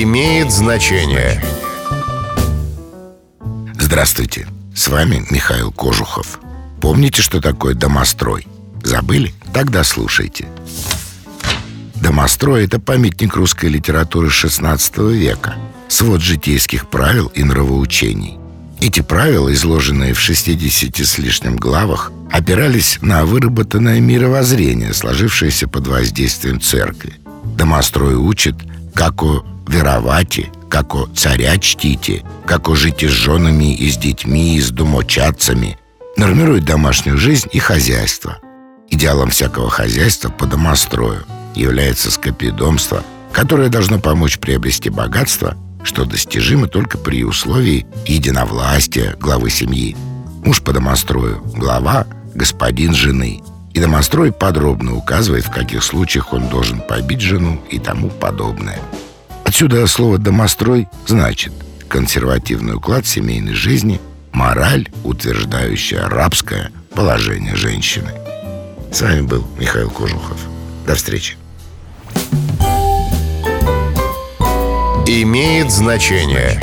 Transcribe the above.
имеет значение. Здравствуйте, с вами Михаил Кожухов. Помните, что такое домострой? Забыли? Тогда слушайте. Домострой – это памятник русской литературы XVI века, свод житейских правил и нравоучений. Эти правила, изложенные в 60 с лишним главах, опирались на выработанное мировоззрение, сложившееся под воздействием церкви. Домострой учит, как о веровати, как о царя чтите, как о жить с женами и с детьми, и с домочадцами, нормирует домашнюю жизнь и хозяйство. Идеалом всякого хозяйства по домострою является скопидомство, которое должно помочь приобрести богатство, что достижимо только при условии единовластия главы семьи. Муж по домострою – глава, господин жены. И домострой подробно указывает, в каких случаях он должен побить жену и тому подобное. Отсюда слово «домострой» значит консервативный уклад семейной жизни, мораль, утверждающая рабское положение женщины. С вами был Михаил Кожухов. До встречи. Имеет значение.